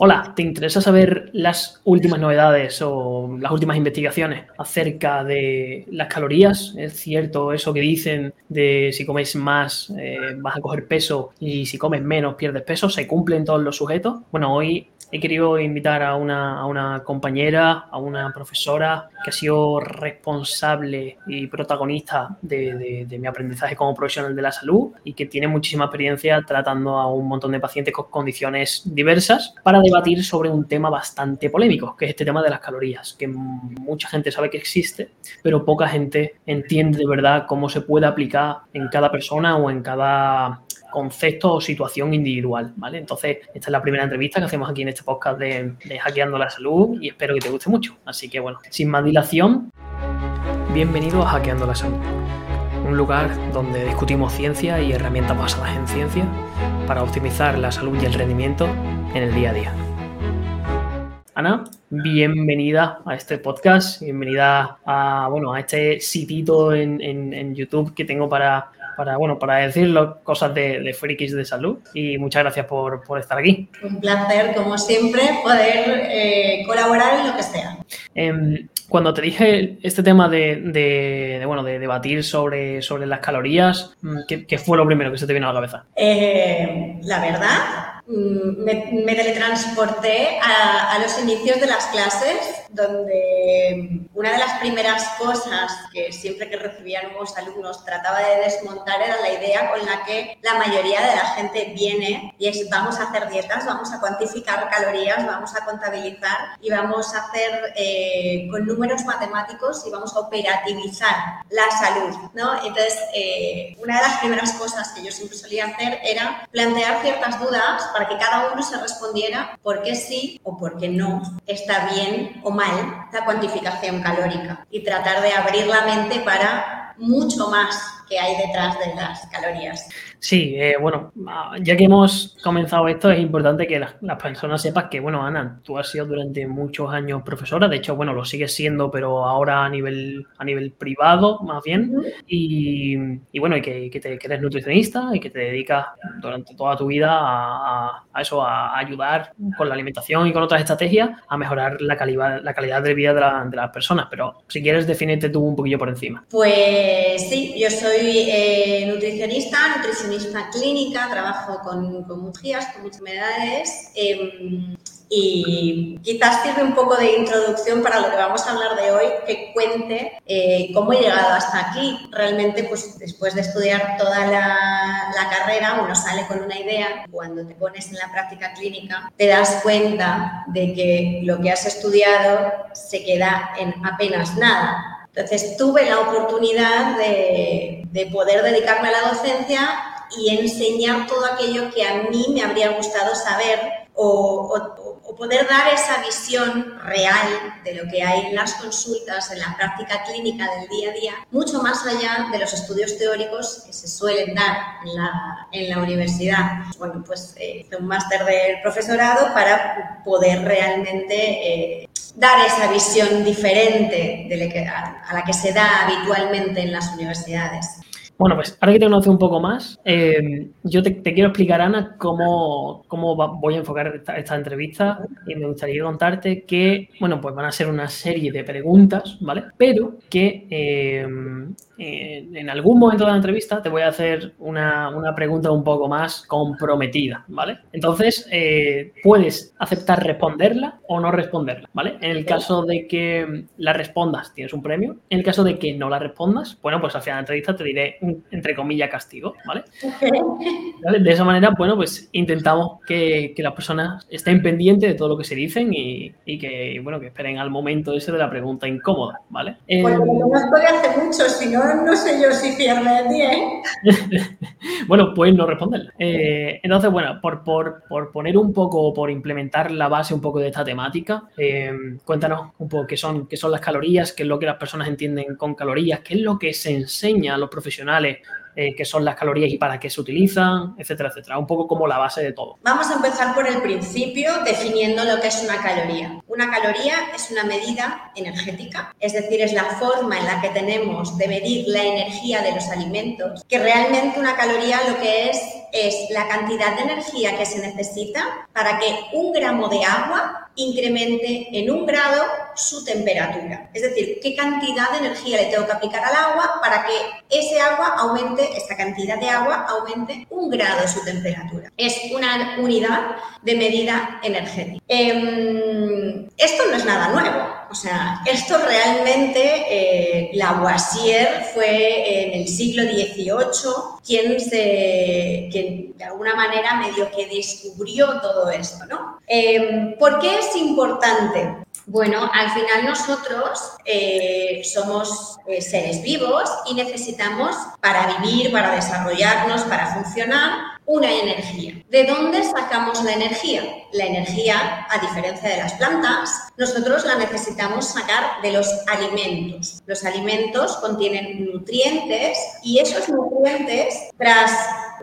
Hola, ¿te interesa saber las últimas novedades o las últimas investigaciones acerca de las calorías? ¿Es cierto eso que dicen de si comes más eh, vas a coger peso y si comes menos pierdes peso? ¿Se cumplen todos los sujetos? Bueno, hoy he querido invitar a una, compañera, a una profesora que ha sido responsable y protagonista de, mi aprendizaje como profesional de la salud y que tiene muchísima experiencia tratando a un montón de pacientes con condiciones diversas para debatir sobre un tema bastante polémico, que es este tema de las calorías, que mucha gente sabe que existe, pero poca gente entiende de verdad cómo se puede aplicar en cada persona o en cada concepto o situación individual, ¿vale? Entonces, esta es la primera entrevista que hacemos aquí en este podcast de, Hackeando la Salud y espero que te guste mucho. Así que, bueno, sin más dilación, bienvenido a Hackeando la Salud, un lugar donde discutimos ciencia y herramientas basadas en ciencia para optimizar la salud y el rendimiento en el día a día. Ana, bienvenida a este podcast, bienvenida a, bueno, a este sitito en, en YouTube que tengo para para, bueno, para decir cosas de, de frikis de salud y muchas gracias por, estar aquí. Un placer, como siempre, poder eh, colaborar en lo que sea. Em, cuando te dije este tema de, bueno, de debatir sobre, sobre las calorías, mm, ¿qué, fue lo primero que se te vino a la cabeza? Eh, la verdad, Mm, me, teletransporté a, los inicios de las clases, donde una de las primeras cosas que siempre que recibía nuevos alumnos trataba de desmontar era la idea con la que la mayoría de la gente viene y es vamos a hacer dietas, vamos a cuantificar calorías, vamos a contabilizar y vamos a hacer eh, con números matemáticos y vamos a operativizar la salud, ¿no? Entonces, eh, una de las primeras cosas que yo siempre solía hacer era plantear ciertas dudas que cada uno se respondiera por qué sí o por qué no está bien o mal la cuantificación calórica y tratar de abrir la mente para mucho más que hay detrás de las calorías. Sí, eh, bueno, ya que hemos comenzado esto, es importante que las, personas sepan que, bueno, Ana, tú has sido durante muchos años profesora, de hecho, bueno, lo sigues siendo, pero ahora a nivel, a nivel privado, más bien, y, bueno, y que, que, te, eres nutricionista y que te dedicas durante toda tu vida a, eso, a ayudar con la alimentación y con otras estrategias a mejorar la calidad, la calidad de vida de, de las personas, pero si quieres, definirte tú un poquillo por encima. Pues sí, yo soy eh, nutricionista, nutricionista clínica, trabajo con, con mujeres con enfermedades em, y quizás sirve un poco de introducción para lo que vamos a hablar de hoy, que cuente eh, cómo he llegado hasta aquí. Realmente, pues después de estudiar toda la, la, carrera, uno sale con una idea. Cuando te pones en la práctica clínica, te das cuenta de que lo que has estudiado se queda en apenas nada. Entonces tuve la oportunidad de, de poder dedicarme a la docencia y enseñar todo aquello que a mí me habría gustado saber o, poder dar esa visión real de lo que hay en las consultas, en la práctica clínica del día a día, mucho más allá de los estudios teóricos que se suelen dar en la, en la universidad. Bueno, pues eh, hice un máster del profesorado para poder realmente eh, dar esa visión diferente a la que se da habitualmente en las universidades. Bueno, pues ahora que te conoce un poco más, eh, yo te, quiero explicar, Ana, cómo, cómo voy a enfocar esta, entrevista y me gustaría contarte que, bueno, pues van a ser una serie de preguntas, ¿vale? Pero que eh, en algún momento de la entrevista te voy a hacer una, pregunta un poco más comprometida, ¿vale? Entonces, eh, puedes aceptar responderla o no responderla, ¿vale? En el caso de que la respondas, tienes un premio. En el caso de que no la respondas, bueno, pues al final de la entrevista te diré entre comillas, castigo, ¿vale? De esa manera, bueno, pues intentamos que, las personas estén pendientes de todo lo que se dicen y, que, bueno, que esperen al momento ese de la pregunta incómoda, ¿vale? Eh, no estoy hace mucho, si no no sé yo si pierde el día. bueno, pues no responderle. Eh, entonces, bueno, por, poner un poco, por implementar la base un poco de esta temática, eh, cuéntanos un poco qué son, qué son las calorías, qué es lo que las personas entienden con calorías, qué es lo que se enseña a los profesionales eh, qué son las calorías y para qué se utilizan, etcétera, etcétera. Un poco como la base de todo. Vamos a empezar por el principio definiendo lo que es una caloría. Una caloría es una medida energética, es decir, es la forma en la que tenemos de medir la energía de los alimentos, que realmente una caloría lo que es es la cantidad de energía que se necesita para que un gramo de agua incremente en un grado su temperatura. Es decir, qué cantidad de energía le tengo que aplicar al agua para que ese agua aumente, esta cantidad de agua aumente un grado su temperatura. Es una unidad de medida energética. Em, esto no es nada nuevo. O sea, esto realmente eh, Lavoisier fue en el siglo XVIII quien, se, quien de alguna manera medio que descubrió todo esto, ¿no? Em, ¿Por qué es importante? Bueno, al final nosotros eh, somos eh, seres vivos y necesitamos para vivir, para desarrollarnos, para funcionar, una energía. ¿De dónde sacamos la energía? La energía, a diferencia de las plantas, nosotros la necesitamos sacar de los alimentos. Los alimentos contienen nutrientes y esos nutrientes, tras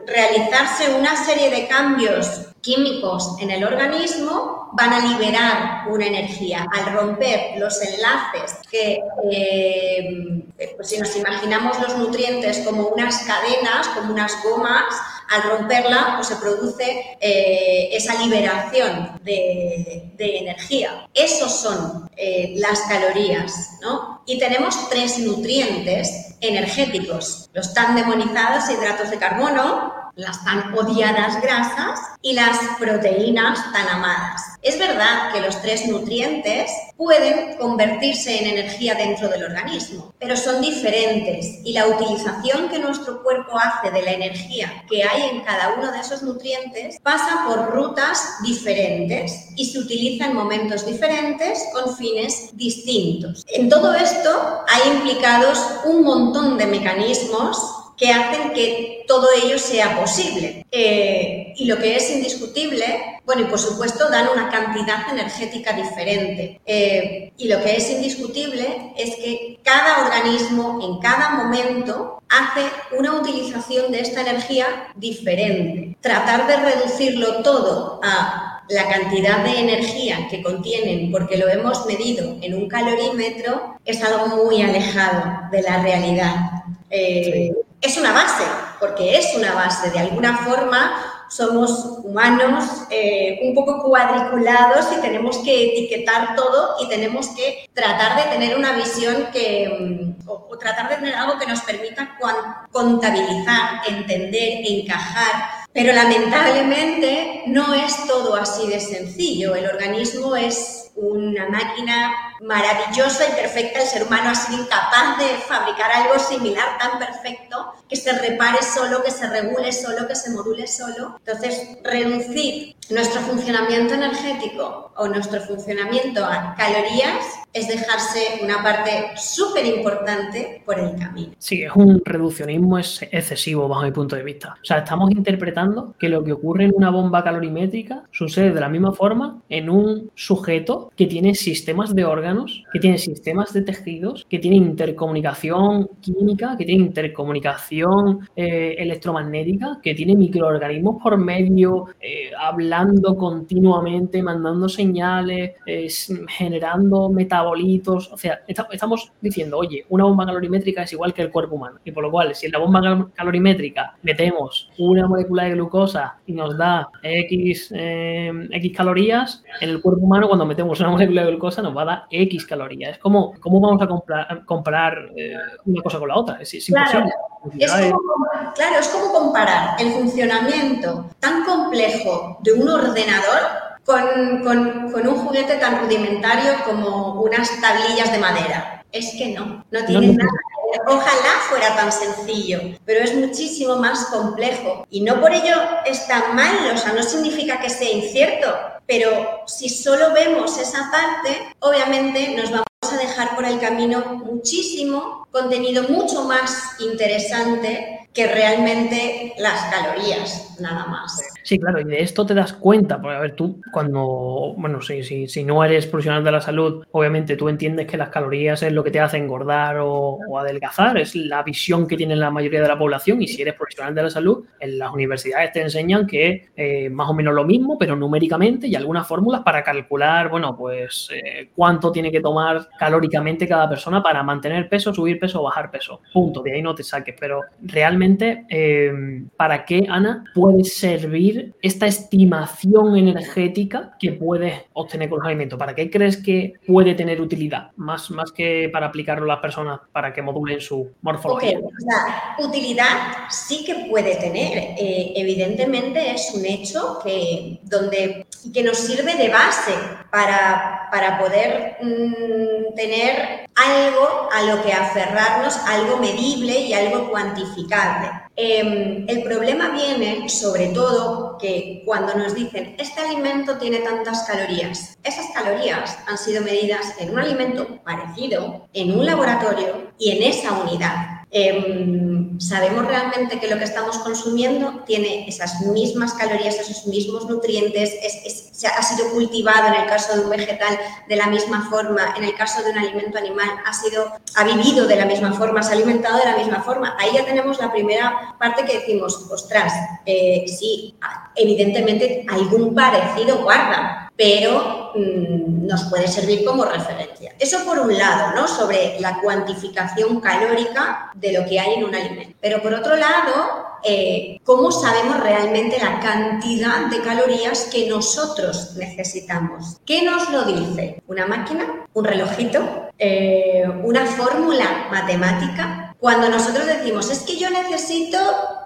realizarse una serie de cambios químicos en el organismo van a liberar una energía. Al romper los enlaces que, eh, pues si nos imaginamos los nutrientes como unas cadenas, como unas gomas, al romperla pues se produce eh, esa liberación de, energía. Esos son eh, las calorías, ¿no? Y tenemos tres nutrientes energéticos, los tan demonizados hidratos de carbono, las tan odiadas grasas y las proteínas tan amadas. Es verdad que los tres nutrientes pueden convertirse en energía dentro del organismo, pero son diferentes y la utilización que nuestro cuerpo hace de la energía que hay en cada uno de esos nutrientes pasa por rutas diferentes y se utiliza en momentos diferentes con fines distintos. En todo esto hay implicados un montón de mecanismos que hacen que todo ello sea posible. Eh, y lo que es indiscutible, bueno, y por supuesto dan una cantidad energética diferente. Eh, y lo que es indiscutible es que cada organismo en cada momento hace una utilización de esta energía diferente. Tratar de reducirlo todo a la cantidad de energía que contienen, porque lo hemos medido en un calorímetro, es algo muy alejado de la realidad. Eh, es una base, porque es una base. De alguna forma somos humanos eh, un poco cuadriculados y tenemos que etiquetar todo y tenemos que tratar de tener una visión que, mm, o, tratar de tener algo que nos permita contabilizar, entender, encajar. Pero lamentablemente no es todo así de sencillo. El organismo es una máquina maravillosa y perfecta. El ser humano ha sido incapaz de fabricar algo similar tan perfecto que se repare solo, que se regule solo, que se module solo. Entonces, reducir nuestro funcionamiento energético o nuestro funcionamiento a calorías es dejarse una parte súper importante por el camino. Sí, es un reduccionismo excesivo bajo mi punto de vista. O sea, estamos interpretando que lo que ocurre en una bomba calorimétrica sucede de la misma forma en un sujeto que tiene sistemas de órganos, que tiene sistemas de tejidos, que tiene intercomunicación química, que tiene intercomunicación eh, electromagnética, que tiene microorganismos por medio, eh, hablando continuamente, mandando señales, eh, generando metabolitos bolitos, o sea, estamos diciendo, oye, una bomba calorimétrica es igual que el cuerpo humano. Y por lo cual, si en la bomba calorimétrica metemos una molécula de glucosa y nos da X, X calorías, en el cuerpo humano cuando metemos una molécula de glucosa nos va a dar X calorías. Es como, ¿cómo vamos a comparar eh, una cosa con la otra? Es, imposible. claro, es como comparar el funcionamiento tan complejo de un ordenador con, con, un juguete tan rudimentario como unas tablillas de madera. Es que no, no tiene nada. Ojalá fuera tan sencillo, pero es muchísimo más complejo. Y no por ello está mal, o sea, no significa que sea incierto, pero si solo vemos esa parte, obviamente nos vamos a dejar por el camino muchísimo contenido mucho más interesante que realmente las calorías, nada más. Sí, claro, y de esto te das cuenta, porque a ver, tú cuando, bueno, si, si, si no eres profesional de la salud, obviamente tú entiendes que las calorías es lo que te hace engordar o, adelgazar, es la visión que tiene la mayoría de la población y si eres profesional de la salud, en las universidades te enseñan que eh, más o menos lo mismo, pero numéricamente y algunas fórmulas para calcular, bueno, pues eh, cuánto tiene que tomar calóricamente cada persona para mantener peso, subir peso o bajar peso. Punto, de ahí no te saques, pero realmente, eh, ¿para qué, Ana, servir esta estimación energética que puedes obtener con los alimentos? ¿Para qué crees que puede tener utilidad? Más, más que para aplicarlo a las personas para que modulen su morfología. La utilidad sí que puede tener. Eh, evidentemente es un hecho que, donde, que nos sirve de base para, para poder mm, tener algo a lo que aferrarnos, algo medible y algo cuantificable. Em, el problema viene sobre todo que cuando nos dicen este alimento tiene tantas calorías, esas calorías han sido medidas en un alimento parecido, en un laboratorio y en esa unidad. Em, sabemos realmente que lo que estamos consumiendo tiene esas mismas calorías, esos mismos nutrientes, se ha sido cultivado en el caso de un vegetal de la misma forma, en el caso de un alimento animal ha, sido, ha vivido de la misma forma, se ha alimentado de la misma forma. Ahí ya tenemos la primera parte que decimos, ostras, eh, sí, evidentemente algún parecido guarda, pero mm, nos puede servir como referencia. Eso por un lado, ¿no? Sobre la cuantificación calórica de lo que hay en un alimento. Pero por otro lado, eh, ¿cómo sabemos realmente la cantidad de calorías que nosotros necesitamos? ¿Qué nos lo dice? ¿Una máquina? ¿Un relojito? Eh, ¿Una fórmula matemática? Cuando nosotros decimos, es que yo necesito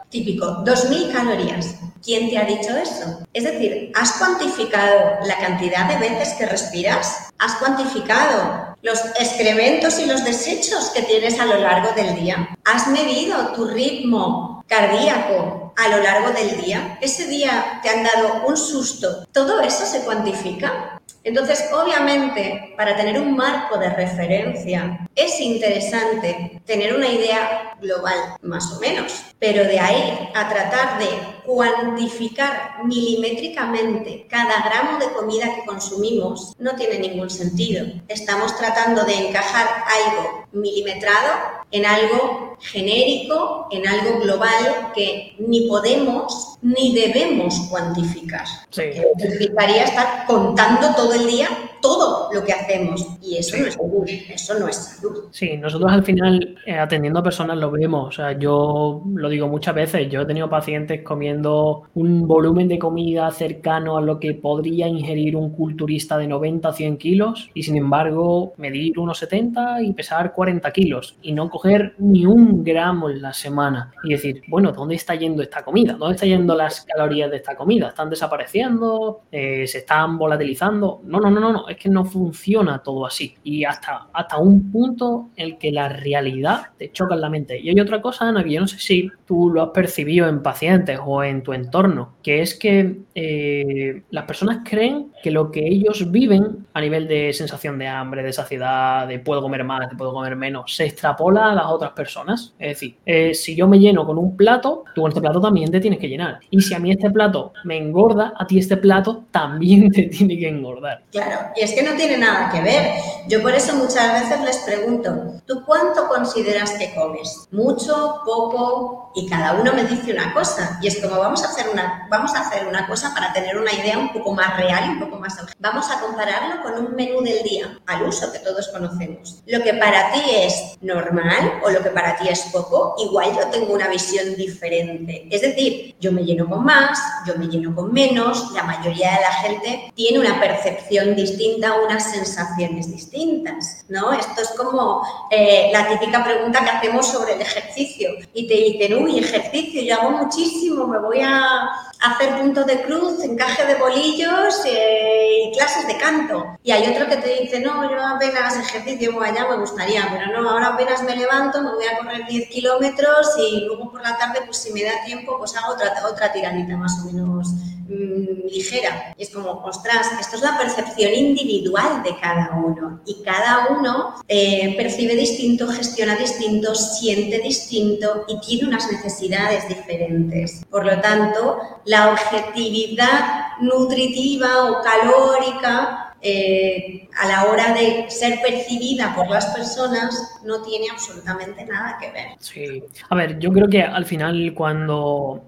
Típico, 2.000 calorías. ¿Quién te ha dicho eso? Es decir, ¿has cuantificado la cantidad de veces que respiras? ¿Has cuantificado los excrementos y los desechos que tienes a lo largo del día? ¿Has medido tu ritmo cardíaco a lo largo del día? ¿Ese día te han dado un susto? ¿Todo eso se cuantifica? Entonces, obviamente, para tener un marco de referencia, es interesante tener una idea global, más o menos, pero de ahí a tratar de cuantificar milimétricamente cada gramo de comida que consumimos, no tiene ningún sentido. Estamos tratando de encajar algo milimetrado en algo genérico, en algo global que ni podemos ni debemos cuantificar. Sí. Significaría estar contando todo el día todo lo que hacemos y eso no es salud, eso no es salud. Sí, nosotros al final eh, atendiendo a personas lo vemos, o sea, yo lo digo muchas veces, yo he tenido pacientes comiendo un volumen de comida cercano a lo que podría ingerir un culturista de 90 a 100 kilos y sin embargo medir unos 70 y pesar 40 kilos y no coger ni un gramo en la semana y decir, bueno, ¿dónde está yendo esta comida? ¿Dónde están yendo las calorías de esta comida? ¿Están desapareciendo? Eh, ¿Se están volatilizando? No, no, no, no, es que no funciona todo así. Y hasta, hasta un punto en el que la realidad te choca en la mente. Y hay otra cosa, Ana, que yo no sé si tú lo has percibido en pacientes o en tu entorno, que es que eh, las personas creen que lo que ellos viven a nivel de sensación de hambre, de saciedad, de puedo comer más, de puedo comer menos, se extrapola a las otras personas. Es decir, eh, si yo me lleno con un plato, tú con este plato también te tienes que llenar. Y si a mí este plato me engorda, a ti este plato también te tiene que engordar. Claro, y es que no tiene nada que ver. Yo por eso muchas veces les pregunto, ¿tú cuánto consideras que comes? ¿Mucho? ¿Poco? Y cada uno me dice una cosa. Y es como vamos a hacer una, vamos a hacer una cosa para tener una idea un poco más real y un poco más... Vamos a compararlo con un menú del día, al uso que todos conocemos. Lo que para ti es normal o lo que para ti es poco, igual yo tengo una visión diferente. Es decir, yo me lleno con más, yo me lleno con menos, la mayoría de la gente tiene una percepción distinta, unas sensaciones distintas, ¿no? Esto es como eh, la típica pregunta que hacemos sobre el ejercicio y te dicen, uy, ejercicio, yo hago muchísimo, me voy a hacer punto de cruz, encaje de bolillos eh, y clases de canto. Y hay otro que te dice, no, yo apenas ejercicio, bueno, allá me gustaría, pero no, ahora apenas me levanto, me voy a correr 10 kilómetros y luego por la tarde, pues si me da tiempo, pues hago otra, otra tiranita más o menos mm, ligera. Es como, ostras, esto es la percepción individual de cada uno y cada uno eh, percibe distinto, gestiona distinto, siente distinto y tiene unas necesidades diferentes. Por lo tanto, la objetividad nutritiva o calórica eh, a la hora de ser percibida por las personas no tiene absolutamente nada que ver. Sí, a ver, yo creo que al final cuando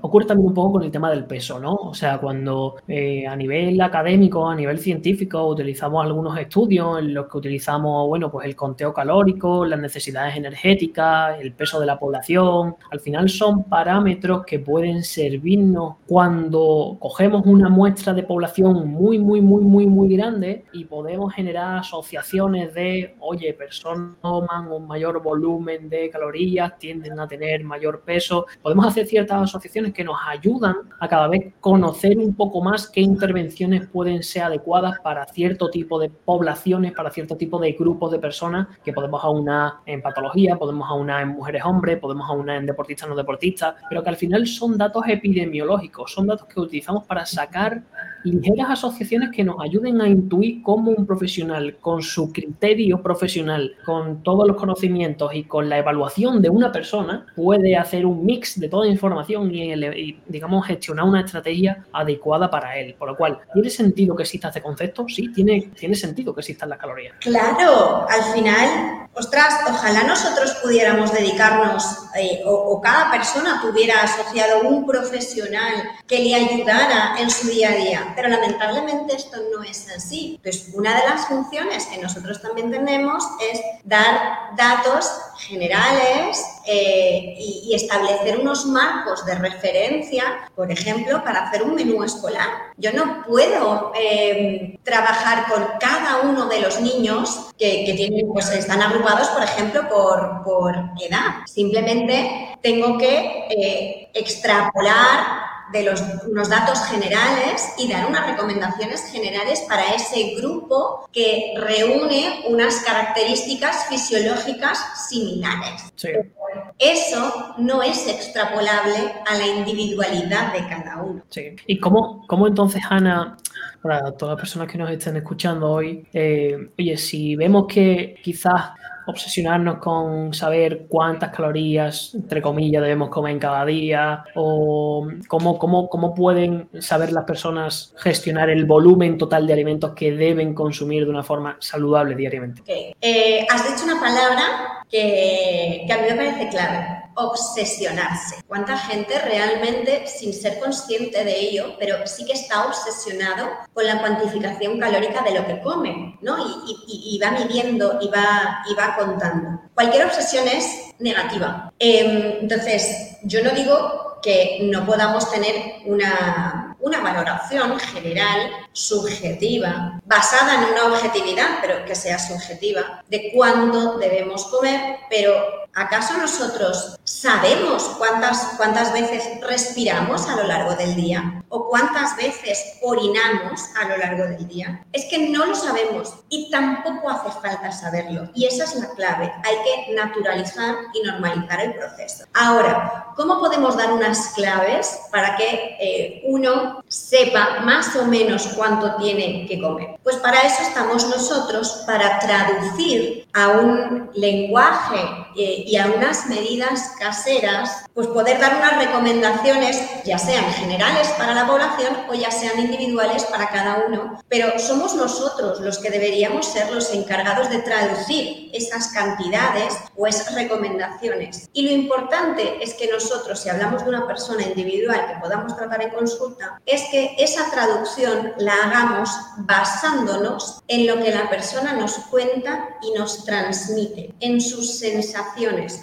ocurre también un poco con el tema del peso, ¿no? O sea, cuando eh, a nivel académico, a nivel científico, utilizamos algunos estudios en los que utilizamos, bueno, pues el conteo calórico, las necesidades energéticas, el peso de la población, al final son parámetros que pueden servirnos cuando cogemos una muestra de población muy, muy, muy, muy, muy grande y podemos generar asociaciones de, oye, personas toman un mayor volumen de calorías, tienden a tener mayor peso, podemos hacer ciertas asociaciones que nos ayudan a cada vez conocer un poco más qué intervenciones pueden ser adecuadas para cierto tipo de poblaciones, para cierto tipo de grupos de personas que podemos aunar en patología, podemos aunar en mujeres hombres, podemos aunar en deportistas no deportistas, pero que al final son datos epidemiológicos, son datos que utilizamos para sacar ligeras asociaciones que nos ayuden a intuir cómo un profesional con su criterio profesional, con todos los conocimientos y con la evaluación de una persona puede hacer un mix de toda información y, digamos, gestionar una estrategia adecuada para él. Por lo cual, ¿tiene sentido que exista este concepto? Sí, tiene, tiene sentido que existan las calorías. Claro, al final, ostras, ojalá nosotros pudiéramos dedicarnos eh, o, o cada persona tuviera asociado un profesional que le ayudara en su día a día pero lamentablemente esto no es así. Entonces, una de las funciones que nosotros también tenemos es dar datos generales eh, y, establecer unos marcos de referencia, por ejemplo, para hacer un menú escolar. Yo no puedo eh, trabajar con cada uno de los niños que, pues están agrupados, por ejemplo, por edad. Simplemente tengo que eh, extrapolar de los, unos datos generales y dar unas recomendaciones generales para ese grupo que reúne unas características fisiológicas similares. Eso no es extrapolable a la individualidad de cada uno. ¿Y cómo, cómo entonces, Ana, para todas las personas que nos estén escuchando hoy, eh, oye, si vemos que quizás obsesionarnos con saber cuántas calorías, entre comillas, debemos comer en cada día o cómo, cómo, cómo pueden saber las personas gestionar el volumen total de alimentos que deben consumir de una forma saludable diariamente. Eh, has dicho una palabra que, que a mí me parece clave obsesionarse. ¿Cuánta gente realmente, sin ser consciente de ello, pero sí que está obsesionado con la cuantificación calórica de lo que come, ¿no? Y, va midiendo y va, y va contando. Cualquier obsesión es negativa. Em, entonces, yo no digo que no podamos tener una, una valoración general, subjetiva, basada en una objetividad, pero que sea subjetiva, de cuándo debemos comer, pero ¿acaso nosotros sabemos cuántas, cuántas veces respiramos a lo largo del día? ¿O cuántas veces orinamos a lo largo del día? Es que no lo sabemos y tampoco hace falta saberlo. Y esa es la clave. Hay que naturalizar y normalizar el proceso. Ahora, ¿cómo podemos dar unas claves para que eh, uno sepa más o menos cuánto tiene que comer? Pues para eso estamos nosotros, para traducir a un lenguaje eh, y a unas medidas caseras, pues poder dar unas recomendaciones, ya sean generales para la población o ya sean individuales para cada uno, pero somos nosotros los que deberíamos ser los encargados de traducir esas cantidades o esas recomendaciones. Y lo importante es que nosotros, si hablamos de una persona individual que podamos tratar en consulta, es que esa traducción la hagamos basándonos en lo que la persona nos cuenta y nos transmite, en sus sensaciones,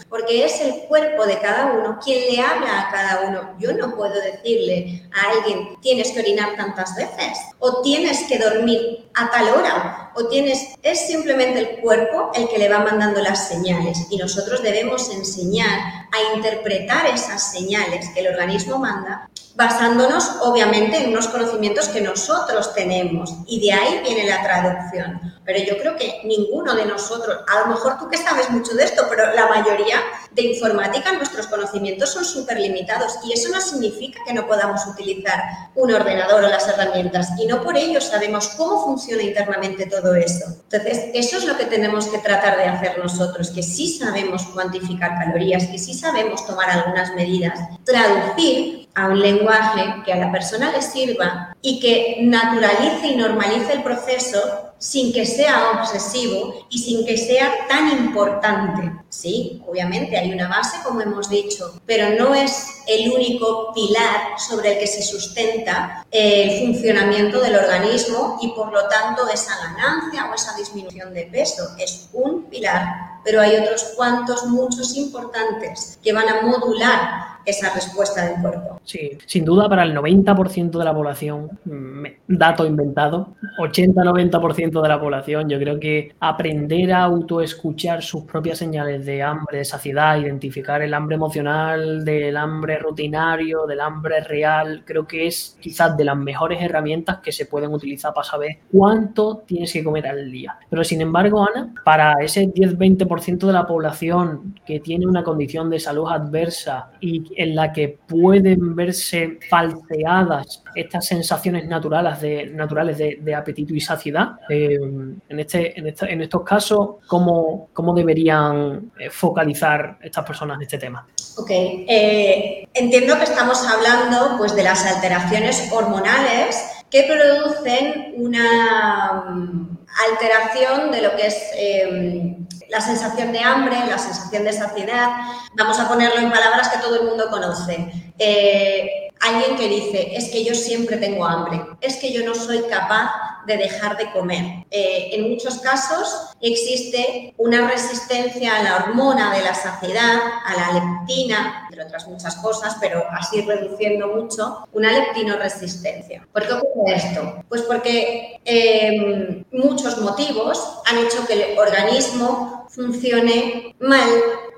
porque es el cuerpo de cada uno quien le habla a cada uno. Yo no puedo decirle a alguien, tienes que orinar tantas veces, o tienes que dormir a tal hora, o tienes, es simplemente el cuerpo el que le va mandando las señales y nosotros debemos enseñar a interpretar esas señales que el organismo manda basándonos obviamente en unos conocimientos que nosotros tenemos y de ahí viene la traducción. Pero yo creo que ninguno de nosotros, a lo mejor tú que sabes mucho de esto, pero la mayoría de informática nuestros conocimientos son súper limitados y eso no significa que no podamos utilizar un ordenador o las herramientas y no por ello sabemos cómo funciona internamente todo eso. Entonces, eso es lo que tenemos que tratar de hacer nosotros, que sí sabemos cuantificar calorías, que sí sabemos tomar algunas medidas, traducir a un lenguaje que a la persona le sirva y que naturalice y normalice el proceso sin que sea obsesivo y sin que sea tan importante. Sí, obviamente hay una base, como hemos dicho, pero no es el único pilar sobre el que se sustenta el funcionamiento del organismo y por lo tanto esa ganancia o esa disminución de peso. Es un pilar, pero hay otros cuantos, muchos importantes que van a modular esa respuesta del cuerpo. Sí, sin duda para el 90% de la población, mm, dato inventado, 80-90% de la población, yo creo que aprender a autoescuchar sus propias señales de hambre, de saciedad, identificar el hambre emocional, del hambre rutinario, del hambre real, creo que es quizás de las mejores herramientas que se pueden utilizar para saber cuánto tienes que comer al día. Pero sin embargo, Ana, para ese 10-20% de la población que tiene una condición de salud adversa y en la que pueden verse falseadas estas sensaciones naturales de, naturales de, apetito y saciedad. Eh, en, este, en, estos casos, ¿cómo, cómo deberían eh, focalizar estas personas en este tema? Ok, eh, entiendo que estamos hablando pues, de las alteraciones hormonales que producen una mm, alteración de lo que es em, la sensación de hambre, la sensación de saciedad. Vamos a ponerlo en palabras que todo el mundo conoce. Eh, alguien que dice, es que yo siempre tengo hambre, es que yo no soy capaz de dejar de comer. Eh, en muchos casos existe una resistencia a la hormona de la saciedad, a la leptina, entre otras muchas cosas, pero así reduciendo mucho, una leptinoresistencia. ¿Por qué ocurre esto? Pues porque eh, muchos motivos han hecho que el organismo funcione mal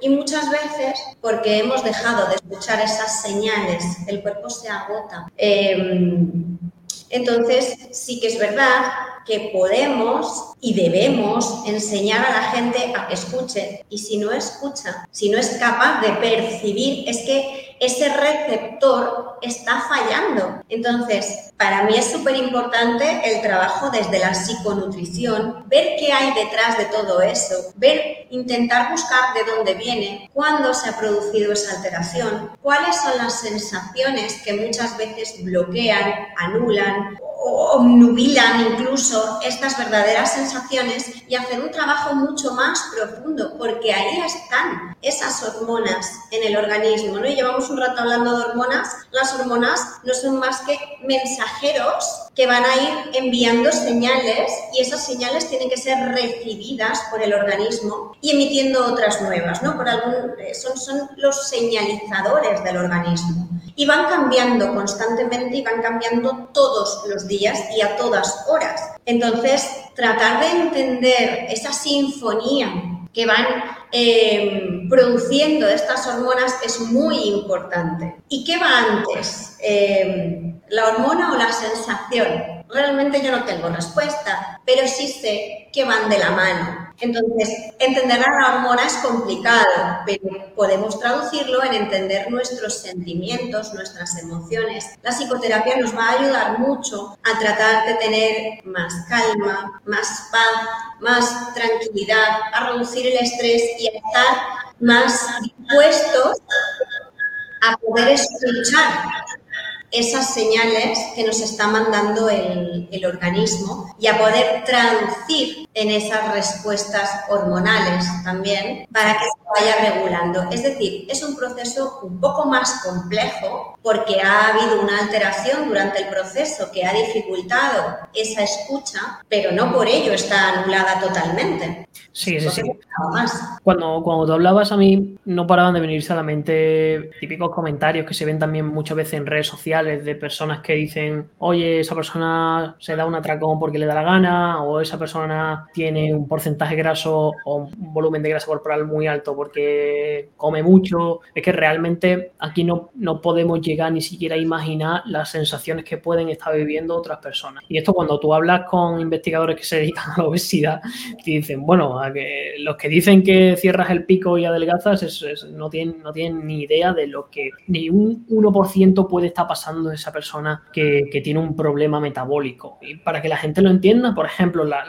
y muchas veces porque hemos dejado de escuchar esas señales, el cuerpo se agota. Em, entonces, sí que es verdad que podemos y debemos enseñar a la gente a que escuche. Y si no escucha, si no es capaz de percibir, es que ese receptor está fallando. Entonces, para mí es súper importante el trabajo desde la psiconutrición, ver qué hay detrás de todo eso, ver, intentar buscar de dónde viene, cuándo se ha producido esa alteración, cuáles son las sensaciones que muchas veces bloquean, anulan obnubilan incluso estas verdaderas sensaciones y hacer un trabajo mucho más profundo, porque ahí están esas hormonas en el organismo, ¿no? Y llevamos un rato hablando de hormonas, las hormonas no son más que mensajeros que van a ir enviando señales y esas señales tienen que ser recibidas por el organismo y emitiendo otras nuevas, ¿no? Por algún, son, son los señalizadores del organismo y van cambiando constantemente y van cambiando todos los días y a todas horas. Entonces, tratar de entender esa sinfonía que van em, produciendo estas hormonas es muy importante. ¿Y qué va antes? Em, ¿La hormona o la sensación? Realmente yo no tengo respuesta, pero sí sé que van de la mano. Entonces, entender la hormona es complicado, pero podemos traducirlo en entender nuestros sentimientos, nuestras emociones. La psicoterapia nos va a ayudar mucho a tratar de tener más calma, más paz, más tranquilidad, a reducir el estrés y a estar más dispuestos a poder escuchar esas señales que nos está mandando el, organismo y a poder traducir en esas respuestas hormonales también para que se vaya regulando. Es decir, es un proceso un poco más complejo porque ha habido una alteración durante el proceso que ha dificultado esa escucha, pero no por ello está anulada totalmente. Sí, sí, sí. Cuando, cuando tú hablabas a mí, no paraban de venirse a la mente típicos comentarios que se ven también muchas veces en redes sociales de personas que dicen, oye, esa persona se da un atracón porque le da la gana, o esa persona tiene un porcentaje graso o un volumen de grasa corporal muy alto porque come mucho, es que realmente aquí no, no podemos llegar ni siquiera a imaginar las sensaciones que pueden estar viviendo otras personas. Y esto cuando tú hablas con investigadores que se dedican a la obesidad, te dicen, bueno, los que dicen que cierras el pico y adelgazas no, tienen, no tienen ni idea de lo que ni un 1% puede estar pasando esa persona que, que tiene un problema metabólico. Y para que la gente lo entienda, por ejemplo, la,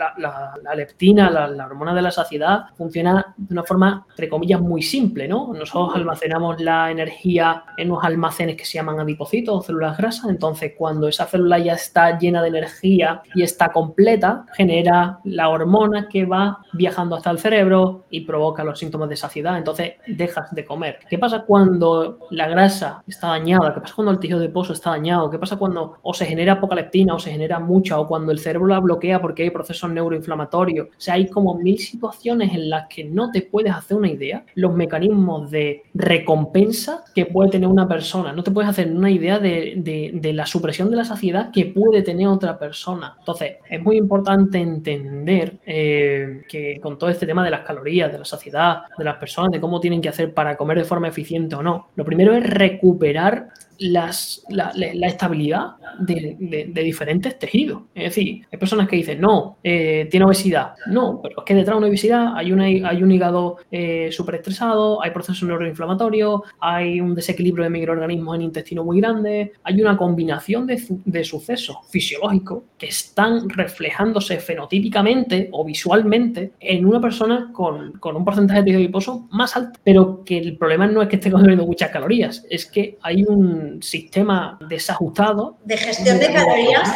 leptina, la, hormona de la saciedad, funciona de una forma, entre comillas, muy simple, ¿no? Nosotros almacenamos la energía en unos almacenes que se llaman adipocitos o células grasas, entonces cuando esa célula ya está llena de energía y está completa, genera la hormona que va viajando hasta el cerebro y provoca los síntomas de saciedad, entonces dejas de comer. ¿Qué pasa cuando la grasa está dañada? ¿Qué pasa cuando el tejido de pozo está dañado? ¿Qué pasa cuando o se genera poca leptina o se genera mucha o cuando el cerebro la bloquea porque hay procesos neuroinflamatorios? O sea, hay como mil situaciones en las que no te puedes hacer una idea los mecanismos de recompensa que puede tener una persona. No te puedes hacer una idea de, la supresión de la saciedad que puede tener otra persona. Entonces, es muy importante entender eh, que con todo este tema de las calorías, de la saciedad, de las personas, de cómo tienen que hacer para comer de forma eficiente o no, lo primero es recuperar las, la, estabilidad de, diferentes tejidos. Es decir, hay personas que dicen, no, eh, tiene obesidad. No, pero es que detrás de una obesidad hay, una, hay un hígado eh, súper estresado, hay procesos neuroinflamatorios, hay un desequilibrio de microorganismos en intestino muy grande, hay una combinación de, de sucesos fisiológicos que están reflejándose fenotípicamente o visualmente en una persona con, con un porcentaje de tejido adiposo más alto. Pero que el problema no es que esté consumiendo muchas calorías, es que hay un sistema desajustado. De gestión de calorías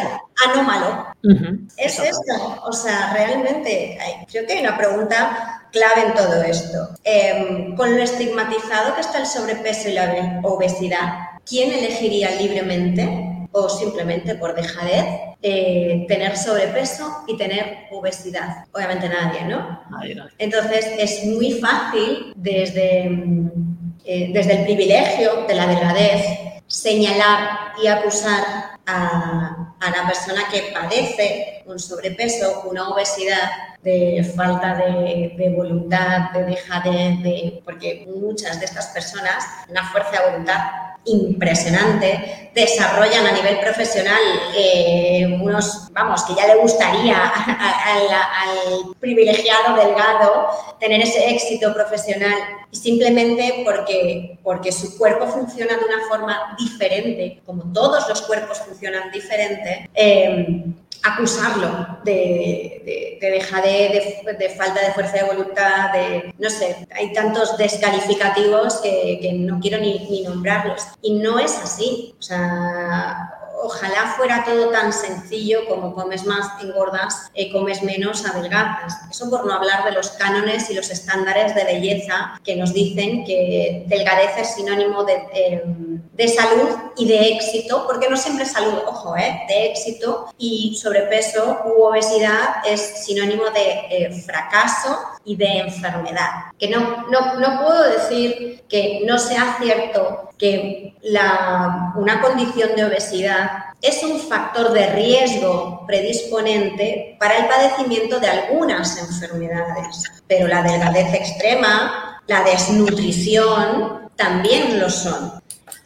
anómalo. Es esto. O sea, realmente creo que hay una pregunta clave en todo esto. Em, con lo estigmatizado que está el sobrepeso y la obesidad, ¿quién elegiría libremente o simplemente por dejadez eh, tener sobrepeso y tener obesidad? Obviamente nadie, ¿no? Entonces es muy fácil desde, eh, desde el privilegio de la delgadez señalar y acusar a, a, la persona que padece un sobrepeso, una obesidad, de falta de, voluntad, de dejadez, de, porque muchas de estas personas, una fuerza de voluntad impresionante, desarrollan a nivel profesional eh, unos, vamos, que ya le gustaría al, privilegiado delgado tener ese éxito profesional simplemente porque, porque su cuerpo funciona de una forma diferente, como todos los cuerpos funcionan diferente. Eh, acusarlo de, de, de, falta de fuerza de voluntad, de, no sé, hay tantos descalificativos que, que no quiero ni, nombrarlos. Y no es así. O sea, ojalá fuera todo tan sencillo como comes más, engordas, y comes menos, adelgazas. Eso por no hablar de los cánones y los estándares de belleza que nos dicen que delgadez es sinónimo de, em, de salud y de éxito, porque no siempre salud, ojo, ¿eh? de éxito, y sobrepeso u obesidad es sinónimo de eh, fracaso y de enfermedad. Que no, no, no puedo decir que no sea cierto que la, una condición de obesidad es un factor de riesgo predisponente para el padecimiento de algunas enfermedades, pero la delgadez extrema, la desnutrición, también lo son.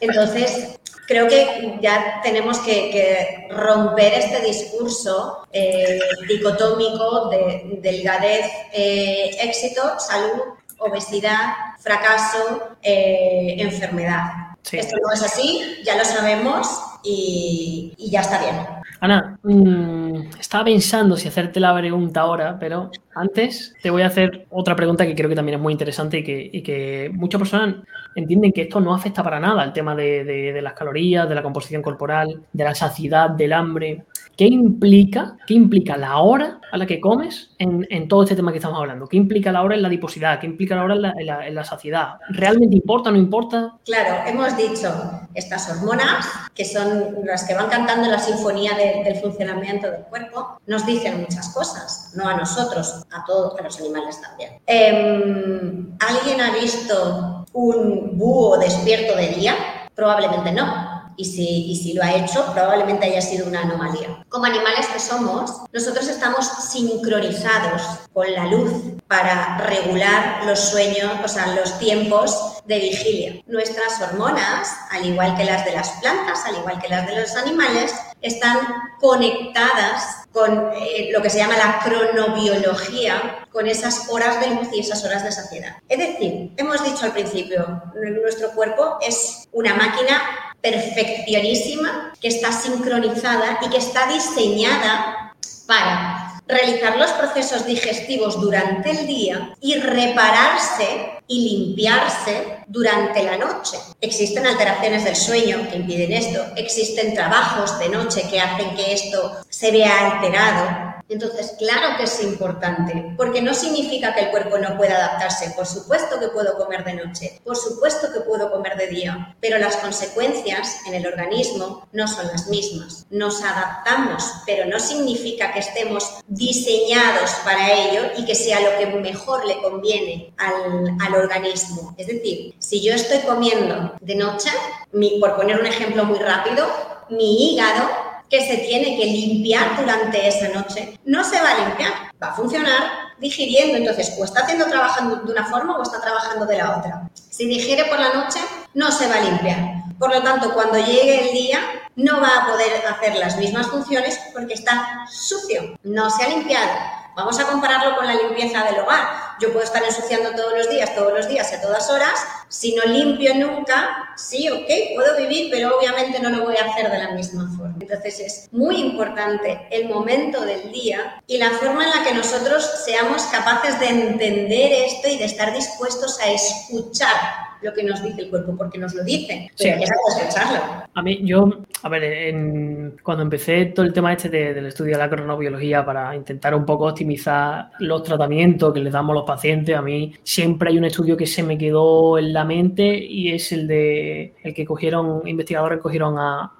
Entonces, creo que ya tenemos que, romper este discurso eh, dicotómico de delgadez, eh, éxito, salud, obesidad, fracaso, eh, enfermedad. Esto no es así, ya lo sabemos y, ya está bien. Ana, mm, estaba pensando si hacerte la pregunta ahora, pero antes te voy a hacer otra pregunta que creo que también es muy interesante y que, muchas personas entienden que esto no afecta para nada el tema de, las calorías, de la composición corporal, de la saciedad, del hambre. ¿Qué implica, qué implica la hora a la que comes en, en, todo este tema que estamos hablando? ¿Qué implica la hora en la adiposidad? ¿Qué implica la hora en la, en la, saciedad? ¿Realmente importa o no importa? Claro, hemos dicho estas hormonas, que son las que van cantando la sinfonía del funcionamiento del cuerpo, nos dicen muchas cosas, no a nosotros, a todos, a los animales también. Eh, ¿Alguien ha visto un búho despierto de día? Probablemente no Y si, y si lo ha hecho, probablemente haya sido una anomalía. Como animales que somos, nosotros estamos sincronizados con la luz para regular los sueños, o sea, los tiempos de vigilia. Nuestras hormonas, al igual que las de las plantas, al igual que las de los animales, están conectadas con eh, lo que se llama la cronobiología, con esas horas de luz y esas horas de saciedad. Es decir, hemos dicho al principio, nuestro cuerpo es una máquina perfeccionísima que está sincronizada y que está diseñada para realizar los procesos digestivos durante el día y repararse y limpiarse durante la noche. Existen alteraciones del sueño que impiden esto, existen trabajos de noche que hacen que esto se vea alterado, entonces, claro que es importante, porque no significa que el cuerpo no pueda adaptarse. Por supuesto que puedo comer de noche, por supuesto que puedo comer de día, pero las consecuencias en el organismo no son las mismas. Nos adaptamos, pero no significa que estemos diseñados para ello y que sea lo que mejor le conviene al, organismo. Es decir, si yo estoy comiendo de noche, mi, por poner un ejemplo muy rápido, mi hígado que se tiene que limpiar durante esa noche, no se va a limpiar, va a funcionar digiriendo. Entonces, o está haciendo trabajando de una forma o está trabajando de la otra. Si digiere por la noche, no se va a limpiar. Por lo tanto, cuando llegue el día, no va a poder hacer las mismas funciones porque está sucio, no se ha limpiado. Vamos a compararlo con la limpieza del hogar. Yo puedo estar ensuciando todos los días, todos los días a todas horas. Si no limpio nunca, sí, ok, puedo vivir, pero obviamente no lo voy a hacer de la misma forma. Entonces es muy importante el momento del día y la forma en la que nosotros seamos capaces de entender esto y de estar dispuestos a escuchar lo que nos dice el cuerpo, porque nos lo dice. Sí. Hay que escucharlo. A mí, yo, a ver, cuando empecé todo el tema este del estudio de la cronobiología para intentar un poco optimizar los tratamientos que les damos a los pacientes, a mí siempre hay un estudio que se me quedó en la mente y es el de el que cogieron, investigadores cogieron a,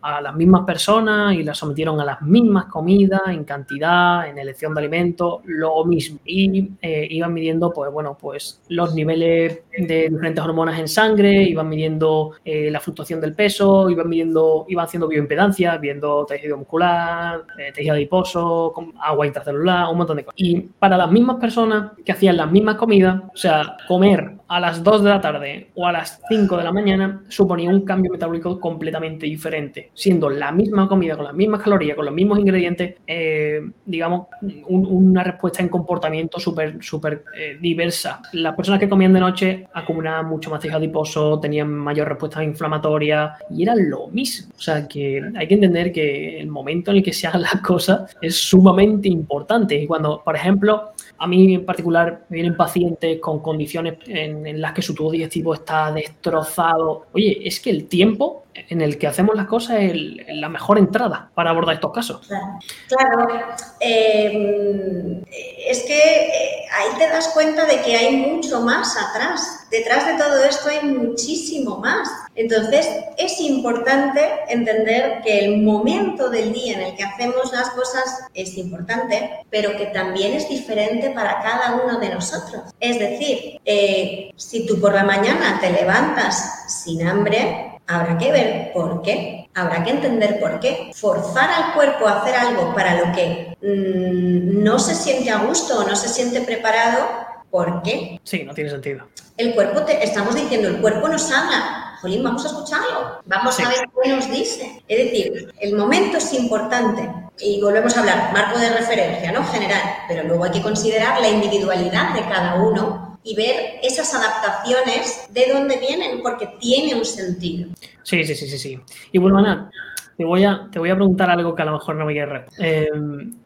a las mismas personas y las sometieron a las mismas comidas en cantidad, en elección de alimentos, lo mismo. Y eh, iban midiendo, pues bueno, pues los niveles de diferentes hormonas en sangre, iban midiendo eh, la fluctuación del peso, iban midiendo, iban haciendo bioimpedancia, viendo tejido muscular, eh, tejido adiposo, agua intracelular, un montón de cosas. Y para las mismas personas que hacían las mismas comidas, o sea, comer a las 2 de la tarde o a las 5 de la mañana suponía un cambio metabólico completamente diferente, siendo la misma comida, con las mismas calorías, con los mismos ingredientes, eh, digamos, una respuesta en comportamiento súper, súper diversa. Las personas que comían de noche acumulaban mucho más tejido adiposo, tenían mayor respuesta inflamatoria y era lo mismo. O sea que hay que entender que el momento en el que se hagan las cosas es sumamente importante. Y cuando, por ejemplo, a mí en particular vienen pacientes con condiciones en, las que su tubo digestivo está destrozado. Oye, es que el tiempo en el que hacemos las cosas es la mejor entrada para abordar estos casos. Claro, em, es que eh, ahí te das cuenta de que hay mucho más atrás. Detrás de todo esto hay muchísimo más. Entonces, es importante entender que el momento del día en el que hacemos las cosas es importante, pero que también es diferente para cada uno de nosotros. Es decir, eh, si tú por la mañana te levantas sin hambre, Habrá que ver por qué, habrá que entender por qué. Forzar al cuerpo a hacer algo para lo que no se siente a gusto o no se siente preparado, ¿por qué? Sí, no tiene sentido. El cuerpo, te, estamos diciendo, el cuerpo nos habla. Jolín, vamos a escucharlo, vamos a ver qué nos dice. Es decir, el momento es importante y volvemos a hablar, marco de referencia, ¿no? General, pero luego hay que considerar la individualidad de cada uno y ver esas adaptaciones de dónde vienen, porque tiene un sentido. Sí, sí, sí, sí, sí. Y bueno, Ana, te voy a, te voy a preguntar algo que a lo mejor no me quieres eh,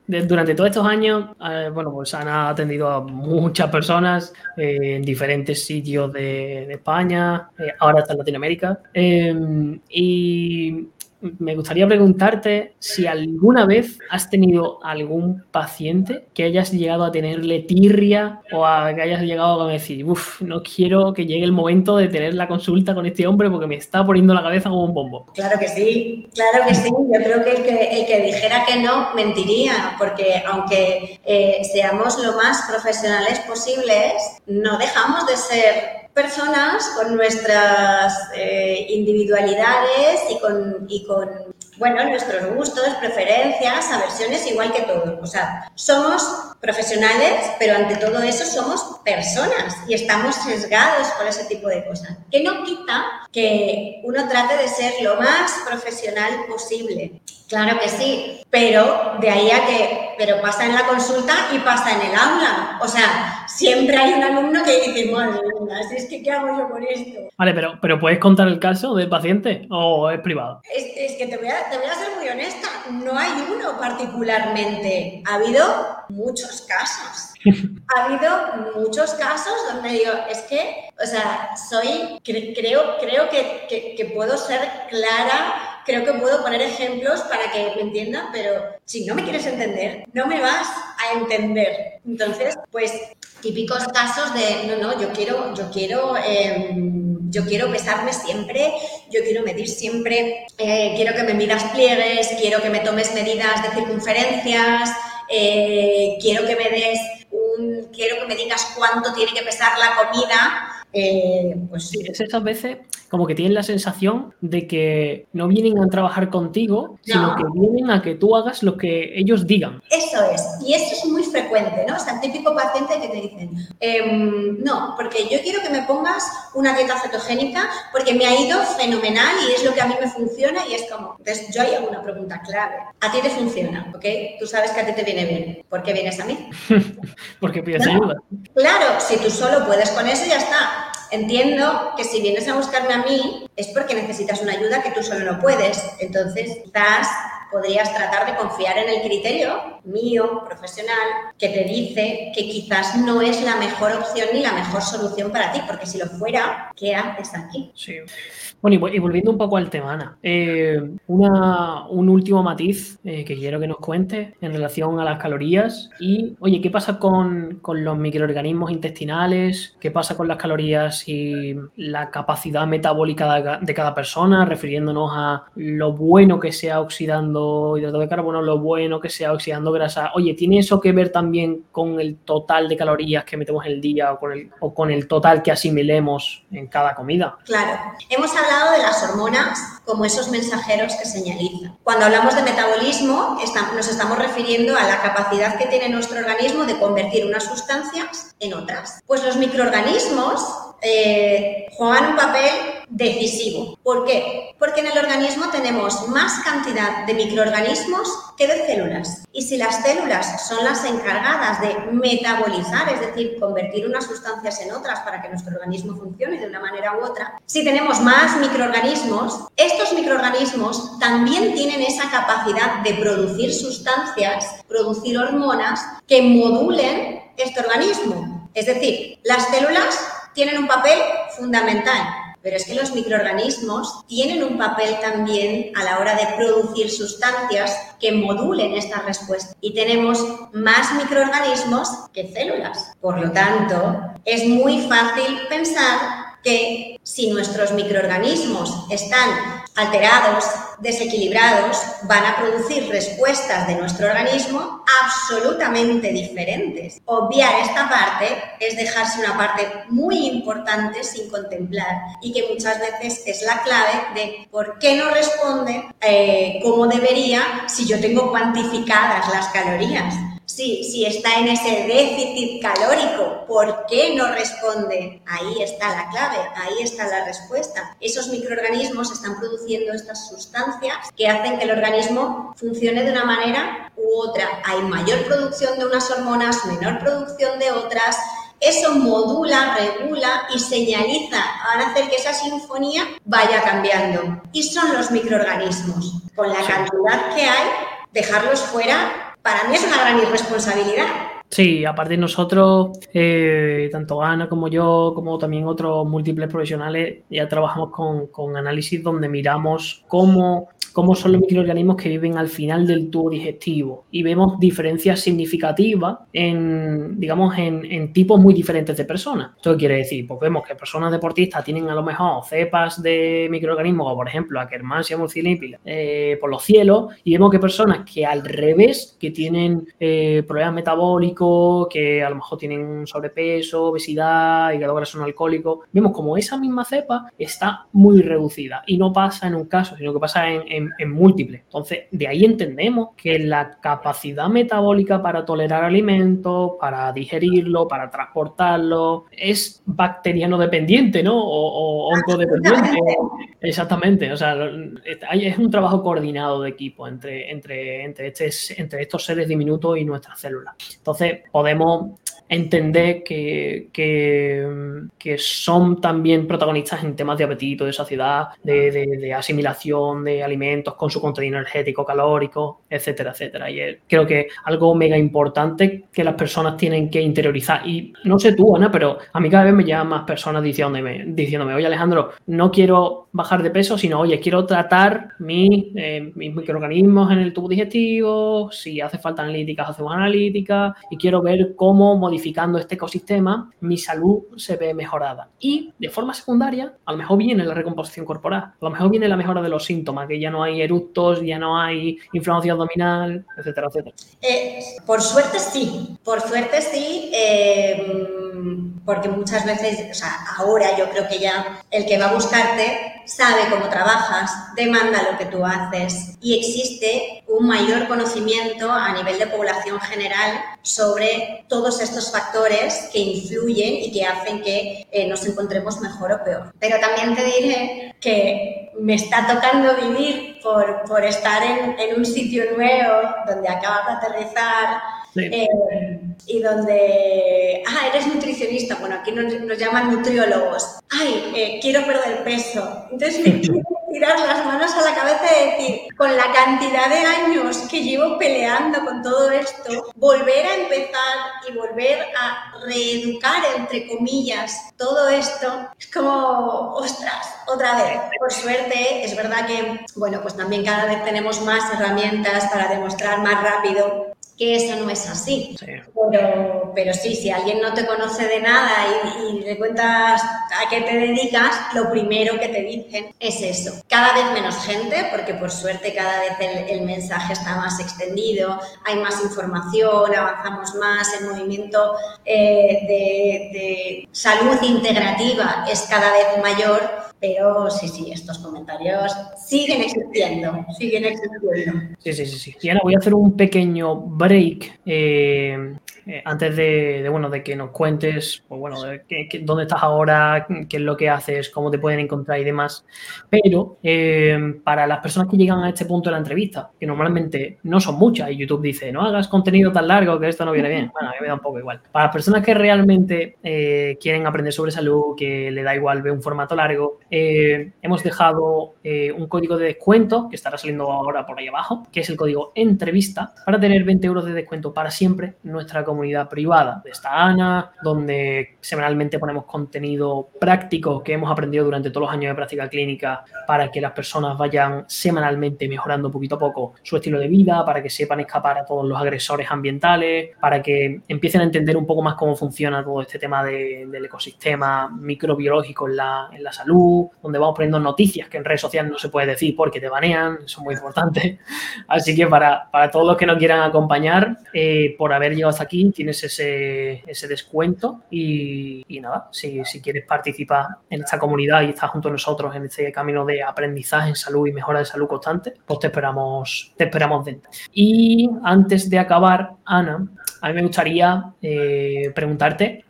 durante todos estos años, eh, bueno, pues Ana ha atendido a muchas personas eh, en diferentes sitios de, España, ahora está en Latinoamérica. y me gustaría preguntarte si alguna vez has tenido algún paciente que hayas llegado a tenerle tirria o a que hayas llegado a decir, uff, no quiero que llegue el momento de tener la consulta con este hombre porque me está poniendo la cabeza como un bombo. Claro que sí, claro que sí. Yo creo que el que, dijera que no mentiría, porque aunque eh, seamos lo más profesionales posibles, no dejamos de ser personas con nuestras eh, individualidades y con, y con, bueno, nuestros gustos, preferencias, aversiones, igual que todos. O sea, somos profesionales, pero ante todo eso somos personas y estamos sesgados por ese tipo de cosas. Que no quita que uno trate de ser lo más profesional posible. Claro que sí, pero de ahí a que, pero pasa en la consulta y pasa en el aula. O sea, siempre hay un alumno que dice, madre mía, es que ¿qué hago yo con esto? Vale, pero, pero ¿puedes contar el caso del paciente o es privado? Es, es que te voy, a, te voy a ser muy honesta, no hay uno particularmente. Ha habido muchos casos. ha habido muchos casos donde digo, es que, o sea, soy, creo, creo que, que, que puedo ser clara creo que puedo poner ejemplos para que me entiendan, pero si no me quieres entender, no me vas a entender. Entonces, pues típicos casos de, no, no, yo quiero, yo quiero, eh, yo quiero pesarme siempre, yo quiero medir siempre, eh, quiero que me midas pliegues, quiero que me tomes medidas de circunferencias, eh, quiero que me des un, quiero que me digas cuánto tiene que pesar la comida. Eh, pues sí. Es esas veces como que tienen la sensación de que no vienen a trabajar contigo, sino que vienen a que tú hagas lo que ellos digan. Eso es, y eso es muy frecuente, ¿no? O sea, el típico paciente que te dicen, ehm, no, porque yo quiero que me pongas una dieta cetogénica porque me ha ido fenomenal y es lo que a mí me funciona y es como, entonces yo hay una pregunta clave, a ti te funciona, ¿ok? Tú sabes que a ti te viene bien, ¿por qué vienes a mí? porque pides ayuda. Claro, si tú solo puedes con eso, ya está entiendo que si vienes a buscarme a mí es porque necesitas una ayuda que tú solo no puedes. Entonces, quizás podrías tratar de confiar en el criterio mío, profesional, que te dice que quizás no es la mejor opción ni la mejor solución para ti, porque si lo fuera, ¿qué haces aquí? Sí. Bueno, y volviendo un poco al tema, Ana, eh, un último matiz eh, que quiero que nos cuente en relación a las calorías y, oye, ¿qué pasa con, con, los microorganismos intestinales? ¿Qué pasa con las calorías y la capacidad metabólica de, de cada persona, refiriéndonos a lo bueno que sea oxidando hidrato de carbono, lo bueno que sea oxidando grasa? Oye, ¿tiene eso que ver también con el total de calorías que metemos en el día o con el, o con el total que asimilemos en cada comida? Claro, hemos hablado de las hormonas como esos mensajeros que señalizan. Cuando hablamos de metabolismo, nos estamos refiriendo a la capacidad que tiene nuestro organismo de convertir unas sustancias en otras. Pues los microorganismos eh, un papel decisivo. ¿Por qué? Porque en el organismo tenemos más cantidad de microorganismos que de células. Y si las células son las encargadas de metabolizar, es decir, convertir unas sustancias en otras para que nuestro organismo funcione de una manera u otra, si tenemos más microorganismos, estos microorganismos también tienen esa capacidad de producir sustancias, producir hormonas que modulen este organismo. Es decir, las células tienen un papel fundamental, pero es que los microorganismos tienen un papel también a la hora de producir sustancias que modulen esta respuesta. Y tenemos más microorganismos que células. Por lo tanto, es muy fácil pensar que si nuestros microorganismos están alterados, desequilibrados, van a producir respuestas de nuestro organismo absolutamente diferentes. Obviar esta parte es dejarse una parte muy importante sin contemplar y que muchas veces es la clave de por qué no responde eh, como debería si yo tengo cuantificadas las calorías si, si está en ese déficit calórico, ¿por qué no responde? Ahí está la clave, ahí está la respuesta. Esos microorganismos están produciendo estas sustancias que hacen que el organismo funcione de una manera u otra. Hay mayor producción de unas hormonas, menor producción de otras, eso modula, regula y señaliza, van a hacer que esa sinfonía vaya cambiando. Y son los microorganismos. Con la cantidad que hay, dejarlos fuera para mí es una gran irresponsabilidad. Sí, aparte nosotros, eh, tanto Ana como yo, como también otros múltiples profesionales, ya trabajamos con análisis donde miramos cómo cómo son los microorganismos que viven al final del tubo digestivo y vemos diferencias significativas en, digamos, en, tipos muy diferentes de personas. ¿Esto quiere decir? Pues vemos que personas deportistas tienen a lo mejor cepas de microorganismos, como por ejemplo Akkermansia multilipida, eh, por los cielos, y vemos que personas que al revés, que tienen eh, problemas metabólicos, que a lo mejor tienen sobrepeso, obesidad, hígado graso no alcohólico, vemos como esa misma cepa está muy reducida y no pasa en un caso, sino que pasa en, en múltiples. Entonces, de ahí entendemos que la capacidad metabólica para tolerar alimentos, para digerirlo, para transportarlo, es bacteriano dependiente, ¿no? O, o oncodependiente. Exactamente. O sea, es un trabajo coordinado de equipo entre, entre, entre, este, entre estos seres diminutos y nuestras células. Entonces, podemos entender que, que, son también protagonistas en temas de apetito, de saciedad, de, asimilación de alimentos con su contenido energético, calórico, etcétera, etcétera. Y creo que algo mega importante que las personas tienen que interiorizar. Y no sé tú, Ana, pero a mí cada vez me llaman más personas diciéndome, diciéndome oye Alejandro, no quiero bajar de peso, sino, oye, quiero tratar eh, mis microorganismos en el tubo digestivo, si hace falta analíticas, hacemos analíticas, y quiero ver cómo modificando este ecosistema mi salud se ve mejorada. Y de forma secundaria, a lo mejor viene la recomposición corporal, a lo mejor viene la mejora de los síntomas, que ya no hay eructos, ya no hay inflamación abdominal, etcétera, etcétera. Eh, por suerte sí, por suerte sí, eh, porque muchas veces, o sea, ahora yo creo que ya el que va a buscarte sabe cómo trabajas, demanda lo que tú haces y existe un mayor conocimiento a nivel de población general sobre todos estos factores que influyen y que hacen que eh, nos encontremos mejor o peor. Pero también te diré que me está tocando vivir por, por estar en, en un sitio nuevo donde acabas de aterrizar eh, y donde, ah, eres nutricionista, bueno, aquí nos, llaman nutriólogos, ay, eh, quiero perder peso. Entonces me quiero tirar las manos a la cabeza y decir, con la cantidad de años que llevo peleando con todo esto, volver a empezar y volver a reeducar, entre comillas, todo esto, es como, ostras, otra vez. Por suerte, es verdad que, bueno, pues también cada vez tenemos más herramientas para demostrar más rápido que eso no es así. Pero, pero sí, si alguien no te conoce de nada y, le cuentas a qué te dedicas, lo primero que te dicen es eso. Cada vez menos gente, porque por suerte cada vez el, mensaje está más extendido, hay más información, avanzamos más, el movimiento eh, de, de salud integrativa es cada vez mayor pero sí, sí, estos comentarios siguen existiendo, siguen existiendo. Sí, sí, sí. sí. Y ahora voy a hacer un pequeño break eh, eh, antes de, bueno, de que nos cuentes, pues bueno, dónde estás ahora, qué es lo que haces, cómo te pueden encontrar y demás. Pero eh, para las personas que llegan a este punto de la entrevista, que normalmente no son muchas, y YouTube dice, no hagas contenido tan largo que esto no viene bien. Bueno, a mí me da un poco igual. Para las personas que realmente eh, quieren aprender sobre salud, que le da igual ver un formato largo, hemos dejado un código de descuento que estará saliendo ahora por ahí abajo, que es el código entrevista, para tener 20 euros de descuento para siempre nuestra comunidad comunidad privada de esta ANA, donde semanalmente ponemos contenido práctico que hemos aprendido durante todos los años de práctica clínica para que las personas vayan semanalmente mejorando poquito a poco su estilo de vida, para que sepan escapar a todos los agresores ambientales, para que empiecen a entender un poco más cómo funciona todo este tema del ecosistema microbiológico en la, en la salud, donde vamos poniendo noticias que en redes sociales no se puede decir porque te banean, es muy importante. Así que para, para todos los que nos quieran acompañar, eh, por haber llegado hasta aquí, tienes ese, descuento y, nada, si, quieres participar en esta comunidad y estar junto a nosotros en este camino de aprendizaje en salud y mejora de salud constante, pues te esperamos, te esperamos dentro. Y antes de acabar, Ana, a mí me gustaría eh, preguntarte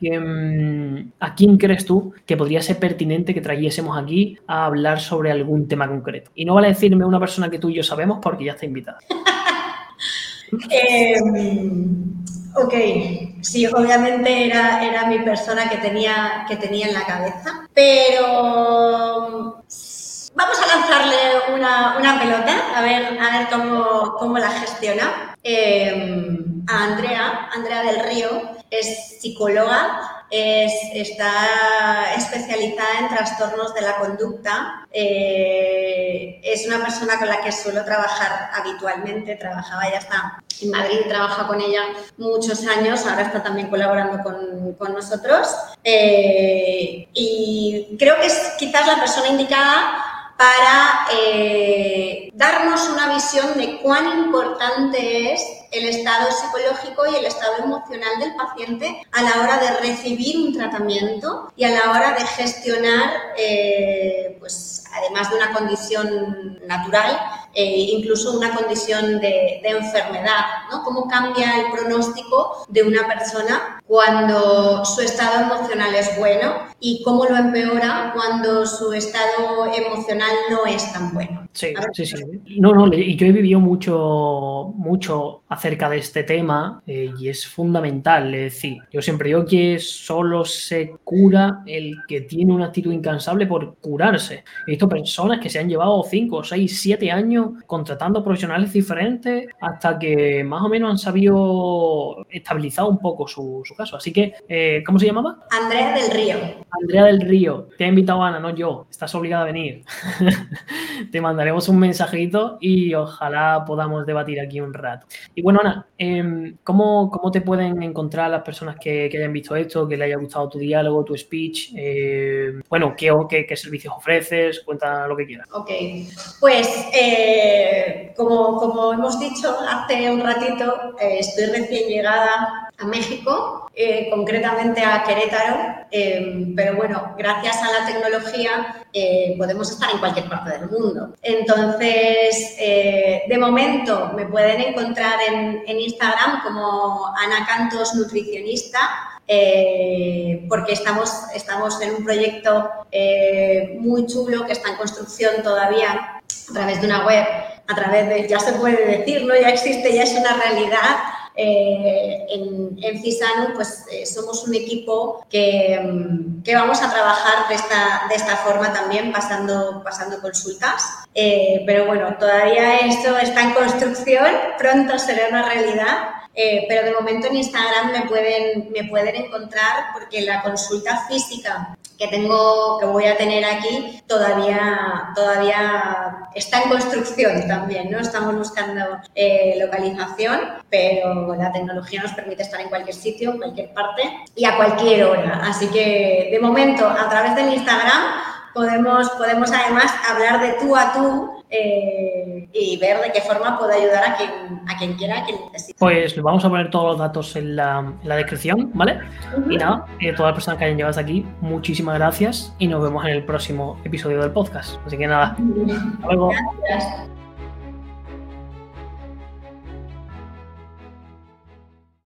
a quién crees tú que podría ser pertinente que trayésemos aquí a hablar sobre algún tema concreto. Y no vale decirme una persona que tú y yo sabemos porque ya está invitada. eh, Ok, sí, obviamente era, era mi persona que tenía, que tenía en la cabeza, pero vamos a lanzarle una, una pelota, a ver, a ver cómo, cómo la gestiona. Em, a Andrea, Andrea del Río, es psicóloga, está especializada en trastornos de la conducta. Eh, es una persona con la que suelo trabajar habitualmente, trabajaba ya está en Madrid, trabaja con ella muchos años, ahora está también colaborando con, con nosotros. Eh, y creo que es quizás la persona indicada para eh, darnos una visión de cuán importante es el estado psicológico y el estado emocional del paciente a la hora de recibir un tratamiento y a la hora de gestionar, eh, pues además de una condición natural, eh, incluso una condición de, enfermedad, ¿no? Cómo cambia el pronóstico de una persona cuando su estado emocional es bueno y cómo lo empeora cuando su estado emocional no es tan bueno. Sí, sí, sí. No, no, y yo he vivido mucho, mucho acerca de este tema eh, y es fundamental. Es decir, yo siempre digo que solo se cura el que tiene una actitud incansable por curarse. He visto personas que se han llevado 5, 6, 7 años contratando profesionales diferentes hasta que más o menos han sabido estabilizar un poco su, caso. Así que, eh, ¿cómo se llamaba? Andrea del Río. Andrea del Río. Te ha invitado Ana, no yo. Estás obligada a venir. Te mandaré haremos un mensajito y ojalá podamos debatir aquí un rato. Y bueno, Ana, em, ¿cómo, ¿cómo, te pueden encontrar las personas que, hayan visto esto, que les haya gustado tu diálogo, tu speech? Em, bueno, ¿qué, qué, servicios ofreces? Cuenta lo que quieras. Ok, pues eh, como, como hemos dicho hace un ratito, eh, estoy recién llegada a México, eh, concretamente a Querétaro, pero bueno, gracias a la tecnología podemos estar en cualquier parte del mundo. Entonces, eh, de momento me pueden encontrar en, Instagram como Ana Cantos Nutricionista, eh, porque estamos, estamos en un proyecto eh, muy chulo que está en construcción todavía a través de una web, a través de, ya se puede decir, ¿no? ya existe, ya es una realidad, eh, en, en, Cisano, pues eh, somos un equipo que, mm, que, vamos a trabajar de esta, de esta forma también, pasando, pasando consultas. Eh, pero bueno, todavía esto está en construcción, pronto será una realidad. pero de momento en Instagram me pueden, me pueden encontrar porque la consulta física que tengo, que voy a tener aquí, todavía, todavía está en construcción también, ¿no? Estamos buscando eh, localización, pero la tecnología nos permite estar en cualquier sitio, en cualquier parte y a cualquier hora. Así que, de momento, a través del Instagram podemos, podemos además hablar de tú a tú eh, y ver de qué forma puedo ayudar a quien, a quien quiera, a quien necesite. Pues vamos a poner todos los datos en la, descripción, ¿vale? Y nada, eh, todas las personas que hayan llegado hasta aquí, muchísimas gracias y nos vemos en el próximo episodio del podcast. Así que nada, hasta luego. Gracias.